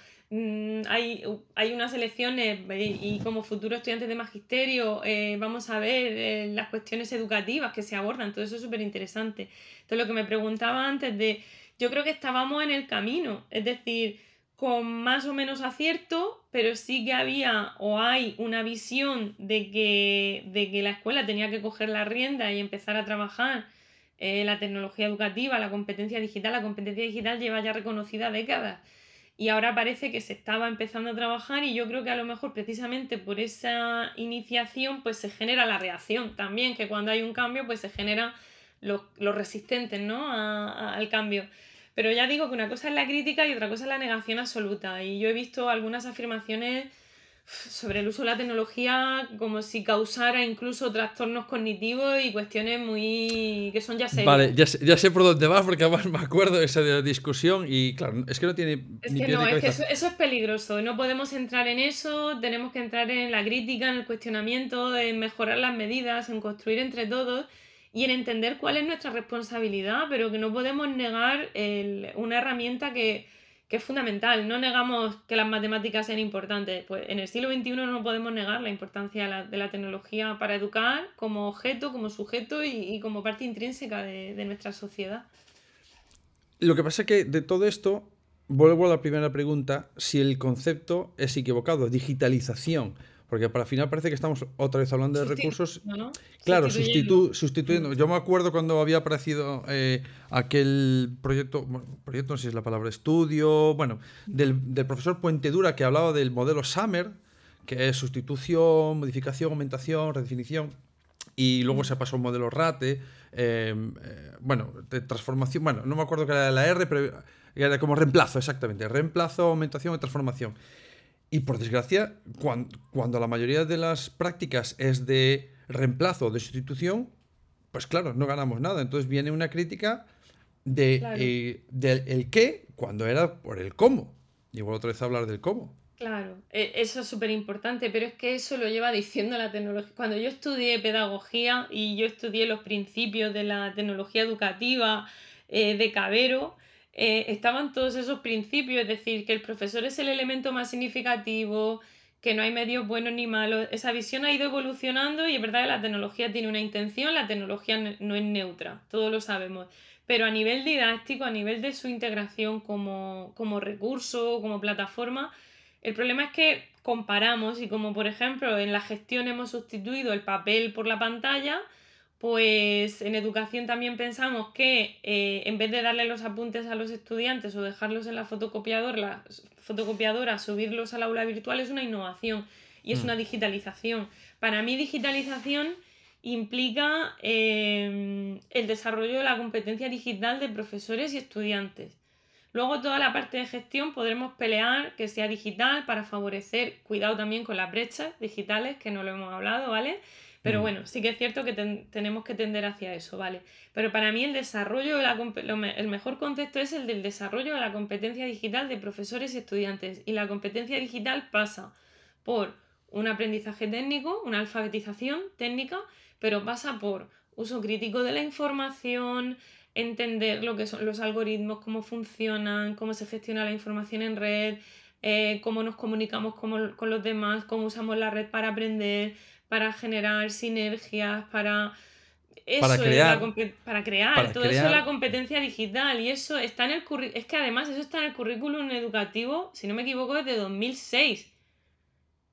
hay, hay unas elecciones y, y como futuros estudiantes de magisterio eh, vamos a ver eh, las cuestiones educativas que se abordan, todo eso es súper interesante. Entonces lo que me preguntaba antes de, yo creo que estábamos en el camino, es decir, con más o menos acierto, pero sí que había o hay una visión de que, de que la escuela tenía que coger la rienda y empezar a trabajar eh, la tecnología educativa, la competencia digital. La competencia digital lleva ya reconocida décadas y ahora parece que se estaba empezando a trabajar y yo creo que a lo mejor precisamente por esa iniciación pues se genera la reacción también, que cuando hay un cambio pues se generan los, resistentes ¿no? a- al cambio. Pero ya digo que una cosa es la crítica y otra cosa es la negación absoluta. Y yo he visto algunas afirmaciones sobre el uso de la tecnología como si causara incluso trastornos cognitivos y cuestiones muy que son ya serias. Vale, ya sé, ya sé por dónde vas, porque además me acuerdo de esa discusión y claro, es que no tiene Es ni que no, es que eso, eso es peligroso. No podemos entrar en eso, tenemos que entrar en la crítica, en el cuestionamiento, en mejorar las medidas, en construir entre todos y en entender cuál es nuestra responsabilidad, pero que no podemos negar el- una herramienta que, que es fundamental. No negamos que las matemáticas sean importantes. Pues en el siglo XXI no podemos negar la importancia de la, tecnología para educar como objeto, como sujeto y, y como parte intrínseca de, de nuestra sociedad. Lo que pasa es que de todo esto, vuelvo a la primera pregunta, si el concepto es equivocado, digitalización. Porque para el final parece que estamos otra vez hablando de recursos. ¿no? ¿no? Claro, Sustituyendo. sustitu- sustituyendo. Yo me acuerdo cuando había aparecido eh, aquel proyecto, bueno, proyecto no sé si es la palabra, estudio, bueno, del, del profesor Puentedura que hablaba del modelo Summer, que es sustitución, modificación, aumentación, redefinición. Y luego se pasó a un modelo RATE, eh, eh, bueno, de transformación, bueno, no me acuerdo que era la R, pero era como reemplazo, exactamente, reemplazo, aumentación y transformación. Y por desgracia, cuan- cuando, la mayoría de las prácticas es de reemplazo o de sustitución, pues claro, no ganamos nada. Entonces viene una crítica de, Claro. eh, del el qué cuando era por el cómo. Y vuelvo otra vez a hablar del cómo. Claro, e- eso es súper importante, pero es que eso lo lleva diciendo la tecnología. Cuando yo estudié pedagogía y yo estudié los principios de la tecnología educativa eh, de Cabero, eh, estaban todos esos principios, es decir, que el profesor es el elemento más significativo, que no hay medios buenos ni malos. Esa visión ha ido evolucionando y es verdad que la tecnología tiene una intención, la tecnología no es neutra, todos lo sabemos. Pero a nivel didáctico, a nivel de su integración como, como recurso, como plataforma, el problema es que comparamos y como por ejemplo en la gestión hemos sustituido el papel por la pantalla, pues en educación también pensamos que eh, en vez de darle los apuntes a los estudiantes o dejarlos en la fotocopiadora, la fotocopiadora, subirlos al aula virtual es una innovación y es Mm. una digitalización. Para mí digitalización implica eh, el desarrollo de la competencia digital de profesores y estudiantes. Luego toda la parte de gestión podremos pelear que sea digital para favorecer, cuidado también con las brechas digitales, que no lo hemos hablado, ¿vale? Pero Mm. bueno, sí que es cierto que ten- tenemos que tender hacia eso, ¿vale? Pero para mí el desarrollo de la lo el mejor concepto es el del desarrollo de la competencia digital de profesores y estudiantes. Y la competencia digital pasa por un aprendizaje técnico, una alfabetización técnica, pero pasa por uso crítico de la información, entender lo que son los algoritmos, cómo funcionan, cómo se gestiona la información en red, eh, cómo nos comunicamos con, con los demás, cómo usamos la red para aprender, para generar sinergias, para para crear, para crear, todo eso es la competencia digital y eso está en el currículum, es que además eso está en el currículum educativo, si no me equivoco, desde 2006.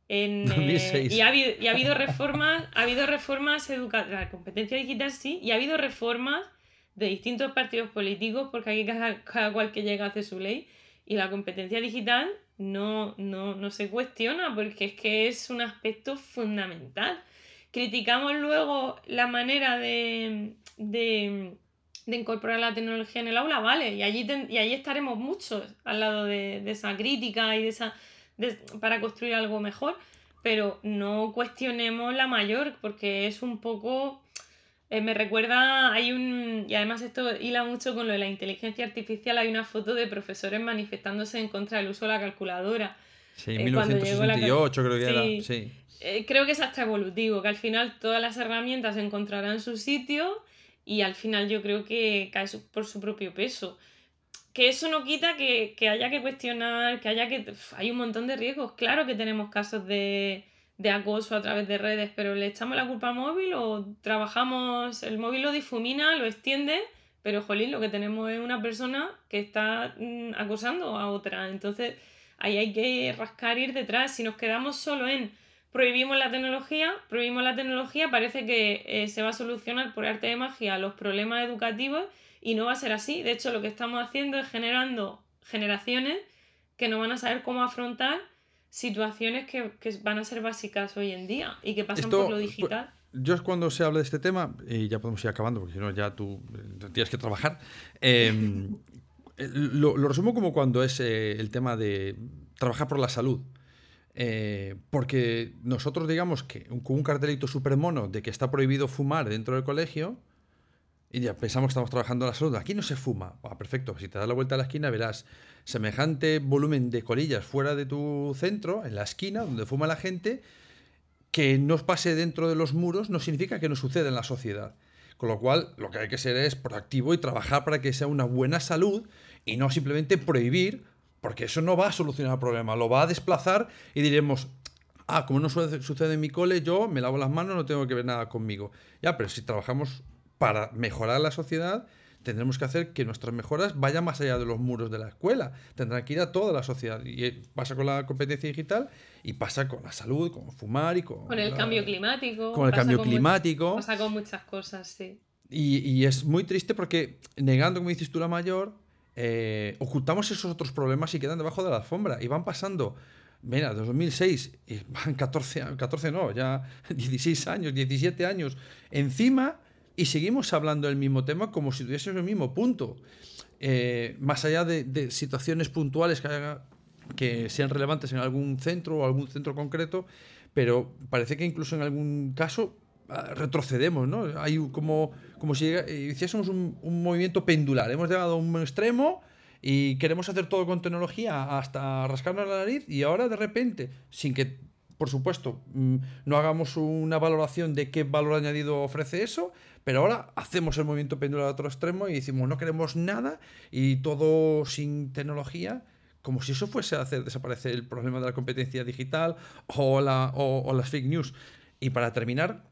En, 2006. Eh, y, ha habido, y ha habido reformas, ha habido reformas educativas, la competencia digital sí, y ha habido reformas de distintos partidos políticos, porque aquí cada, cada cual que llega hace su ley, y la competencia digital no, no, no se cuestiona, porque es que es un aspecto fundamental. Criticamos luego la manera de, incorporar la tecnología en el aula, vale, y allí, y allí estaremos muchos al lado de, esa crítica y de esa para construir algo mejor, pero no cuestionemos la mayor, porque es un poco... Eh, me recuerda, hay un, y además esto hila mucho con lo de la inteligencia artificial, hay una foto de profesores manifestándose en contra del uso de la calculadora. Sí, en 1968 creo que era. Sí. Eh, creo que es hasta evolutivo, que al final todas las herramientas encontrarán su sitio y al final yo creo que cae por su propio peso. Que eso no quita que, haya que cuestionar, que haya que... hay un montón de riesgos. Claro que tenemos casos de, de acoso a través de redes, pero ¿le echamos la culpa al móvil o trabajamos, el móvil lo difumina, lo extiende, pero jolín, lo que tenemos es una persona que está mm, acosando a otra. Entonces ahí hay que rascar ir detrás. Si nos quedamos solo en prohibimos la tecnología, prohibimos la tecnología, parece que eh, se va a solucionar por arte de magia los problemas educativos y no va a ser así. De hecho, lo que estamos haciendo es generando generaciones que no van a saber cómo afrontar situaciones que, van a ser básicas hoy en día y que pasan por lo digital. Yo cuando se habla de este tema, y ya podemos ir acabando, porque si no ya tú eh, tienes que trabajar, em, lo, lo, resumo como cuando es eh, el tema de trabajar por la salud. Eh, porque nosotros digamos que con un cartelito súper mono de que está prohibido fumar dentro del colegio, y ya pensamos que estamos trabajando la salud. Aquí no se fuma. Ah, perfecto. Si te das la vuelta a la esquina verás semejante volumen de colillas fuera de tu centro, en la esquina donde fuma la gente, que no pase dentro de los muros no significa que no suceda en la sociedad. Con lo cual, lo que hay que ser es proactivo y trabajar para que sea una buena salud y no simplemente prohibir porque eso no va a solucionar el problema, lo va a desplazar y diremos, ah, como no sucede en mi cole, yo me lavo las manos, no tengo que ver nada conmigo. Ya, pero si trabajamos para mejorar la sociedad, tendremos que hacer que nuestras mejoras vayan más allá de los muros de la escuela. Tendrán que ir a toda la sociedad. Y eh, pasa con la competencia digital y pasa con la salud, con fumar y con... Con el cambio climático. Con el cambio climático. pasa con muchas cosas, sí. Y, y, es muy triste porque negando, como dices tú, la mayor, eh, ocultamos esos otros problemas y quedan debajo de la alfombra. Y van pasando, mira, 2006, y van 14, 14 no, ya 16 años, 17 años encima y seguimos hablando del mismo tema como si tuviésemos el mismo punto. Eh, más allá de, situaciones puntuales que, que sean relevantes en algún centro o algún centro concreto, pero parece que incluso en algún caso ah, retrocedemos, ¿no? Hay como como si hiciésemos un, movimiento pendular. Hemos llegado a un extremo y queremos hacer todo con tecnología hasta rascarnos la nariz y ahora de repente, sin que, por supuesto, mm, no hagamos una valoración de qué valor añadido ofrece eso, pero ahora hacemos el movimiento pendular a otro extremo y decimos no queremos nada y todo sin tecnología como si eso fuese a hacer desaparecer el problema de la competencia digital o, la, o las fake news. Y para terminar,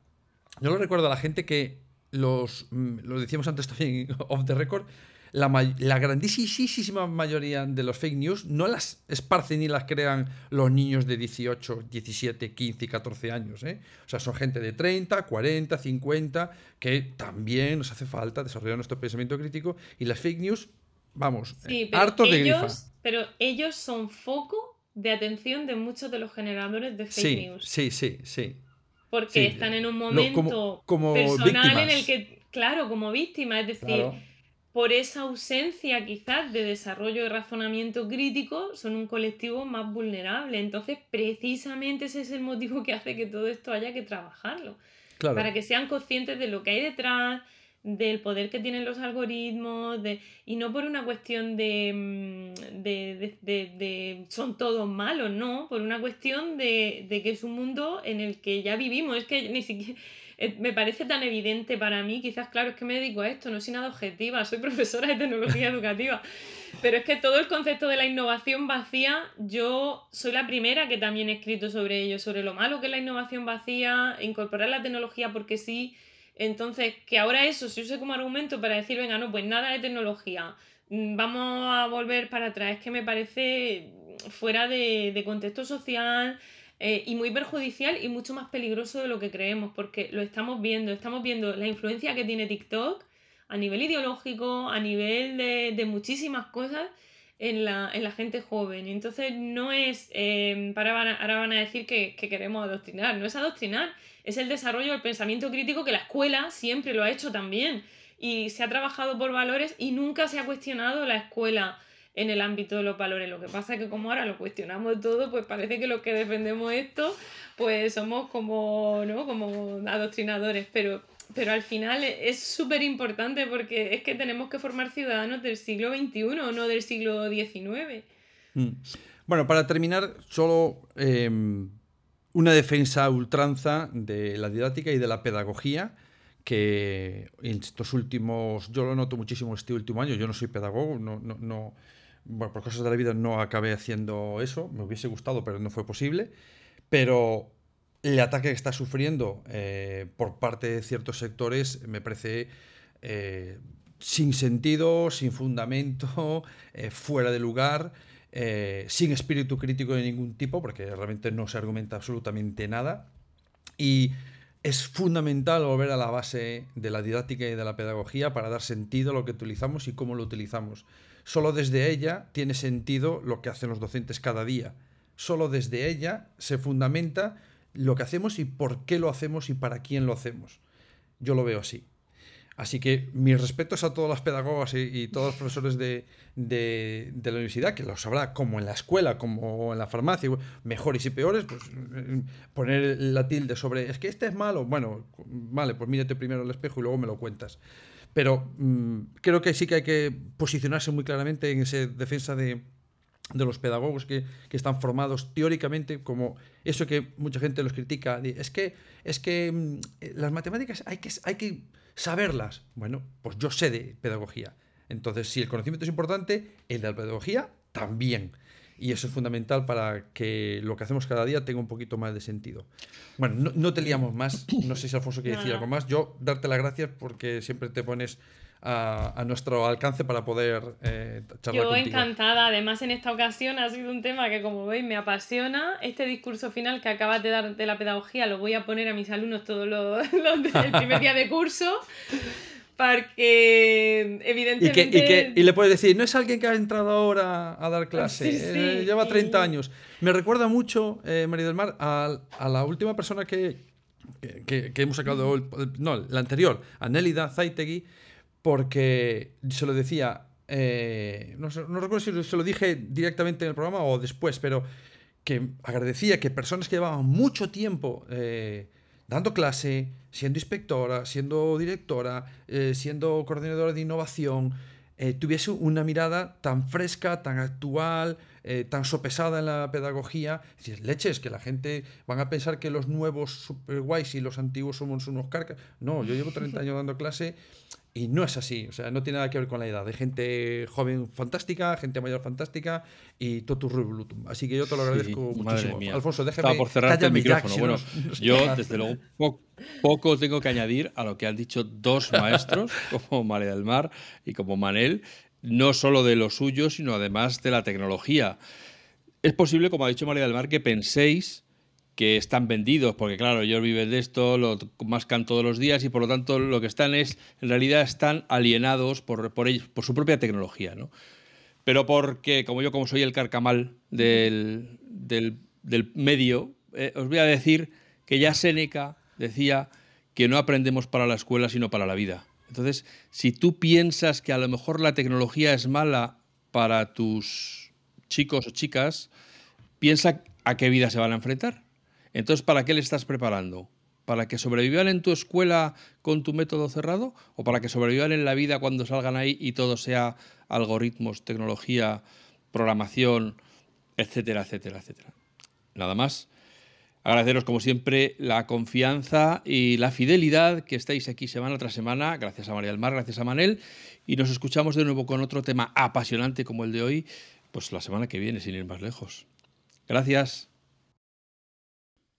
yo lo recuerdo a la gente que los, mm, lo decíamos antes también off the record, la, la, grandísima mayoría de los fake news no las esparcen ni las crean los niños de 18, 17, 15 y 14 años. ¿eh? O sea, son gente de 30, 40, 50, que también nos hace falta desarrollar nuestro pensamiento crítico. Y las fake news, vamos, sí, hartos de grifa. Pero ellos son foco de atención de muchos de los generadores de fake news. Sí, sí, sí porque están en un momento personal en el que, claro, como víctima, es decir, por esa ausencia quizás de desarrollo de razonamiento crítico, son un colectivo más vulnerable. Entonces, precisamente ese es el motivo que hace que todo esto haya que trabajarlo. Para que sean conscientes de lo que hay detrás, del poder que tienen los algoritmos, de, y no por una cuestión de, mm, de, de, de, son todos malos, no, por una cuestión de, que es un mundo en el que ya vivimos, es que ni siquiera, me parece tan evidente para mí, quizás, claro, es que me dedico a esto, no soy nada objetiva, soy profesora de tecnología educativa, pero es que todo el concepto de la innovación vacía, yo soy la primera que también he escrito sobre ello, sobre lo malo que es la innovación vacía, incorporar la tecnología porque sí, entonces, que ahora eso se use como argumento para decir, venga, no, pues nada de tecnología, mm, vamos a volver para atrás, es que me parece fuera de, de contexto social, eh, y muy perjudicial y mucho más peligroso de lo que creemos, porque lo estamos viendo, estamos viendo la influencia que tiene TikTok a nivel ideológico, a nivel de, muchísimas cosas en la, gente joven. Entonces no es, eh, para ahora van a decir que, que, queremos adoctrinar, no es adoctrinar, es el desarrollo del pensamiento crítico que la escuela siempre lo ha hecho también. Y se ha trabajado por valores y nunca se ha cuestionado la escuela en el ámbito de los valores. Lo que pasa es que como ahora lo cuestionamos todo, pues parece que los que defendemos esto, pues somos como, ¿no? como adoctrinadores, pero, pero al final es súper importante porque es que tenemos que formar ciudadanos del siglo XXI, no del siglo XIX. Mm. Bueno, para terminar, solo em, una defensa ultranza de la didáctica y de la pedagogía que en estos últimos, yo lo noto muchísimo este último año, yo no soy pedagogo, no, no, no, bueno, por cosas de la vida no acabé haciendo eso, me hubiese gustado, pero no fue posible. Pero el ataque que está sufriendo eh, por parte de ciertos sectores me parece eh, sin sentido, sin fundamento, eh, fuera de lugar, sin espíritu crítico de ningún tipo, porque realmente no se argumenta absolutamente nada. Y es fundamental volver a la base de la didáctica y de la pedagogía para dar sentido a lo que utilizamos y cómo lo utilizamos. Solo desde ella tiene sentido lo que hacen los docentes cada día. Solo desde ella se fundamenta lo que hacemos y por qué lo hacemos y para quién lo hacemos. Yo lo veo así. Así que mis respetos a todas las pedagogas y, todos los profesores de, la universidad, que lo sabrá como en la escuela, como en la farmacia, mejores y peores, pues poner la tilde sobre, es que este es malo, bueno, vale, pues mírate primero al espejo y luego me lo cuentas. Pero mm, creo que sí que hay que posicionarse muy claramente en esa defensa de, los pedagogos que, están formados teóricamente como eso que mucha gente los critica. Es que, es que mm, las matemáticas hay que, hay que saberlas. Bueno, pues yo sé de pedagogía. Entonces, si el conocimiento es importante, el de la pedagogía también. Y eso es fundamental para que lo que hacemos cada día tenga un poquito más de sentido. Bueno, no, te liamos más. No sé si Alfonso quiere decir algo más. Yo darte las gracias porque siempre te pones a, nuestro alcance para poder eh, charlar Yo encantada. Además, en esta ocasión ha sido un tema que, como veis, me apasiona. Este discurso final que acabas de dar de la pedagogía lo voy a poner a mis alumnos todos los, los el primer día de curso porque evidentemente... Y, le puedes decir, no es alguien que ha entrado ahora a dar clase, eh, lleva 30 años. Me recuerda mucho, eh, María del Mar, a, la última persona que, que, hemos sacado, no, la anterior, a Nélida Zaitegui, porque se lo decía, eh, no, recuerdo si se lo dije directamente en el programa o después, pero que agradecía que personas que llevaban mucho tiempo dando clase, siendo inspectora, siendo directora, eh, siendo coordinadora de innovación, eh, tuviese una mirada tan fresca, tan actual, eh, tan sopesada en la pedagogía. Es leches, que la gente van a pensar que los nuevos super guays y los antiguos somos unos carcas. No, yo llevo 30 años dando clase y no es así, o sea, no tiene nada que ver con la edad. De gente joven fantástica, gente mayor fantástica y totus revolutum. Así que yo te lo agradezco muchísimo. Alfonso, déjame. Estaba por cerrarte el micrófono. bueno, yo, desde luego, poco, tengo que añadir a lo que han dicho dos maestros, como María del Mar y como Manel, no solo de lo suyo, sino además de la tecnología. Es posible, como ha dicho María del Mar, que penséis que están vendidos, porque claro, ellos viven de esto, lo mascan todos los días y por lo tanto lo que están es, en realidad están alienados por, por, ellos, por su propia tecnología, ¿no? Pero porque, como yo como soy el carcamal del, del, medio, eh, os voy a decir que ya Séneca decía que no aprendemos para la escuela, sino para la vida. Entonces, si tú piensas que a lo mejor la tecnología es mala para tus chicos o chicas, piensa a qué vida se van a enfrentar. Entonces, ¿para qué le estás preparando? ¿Para que sobrevivan en tu escuela con tu método cerrado? ¿O para que sobrevivan en la vida cuando salgan ahí y todo sea algoritmos, tecnología, programación, etcétera, etcétera, etcétera? Nada más. Agradeceros, como siempre, la confianza y la fidelidad que estáis aquí semana tras semana. Gracias a María del Mar, gracias a Manel. Y nos escuchamos de nuevo con otro tema apasionante como el de hoy, pues la semana que viene, sin ir más lejos. Gracias.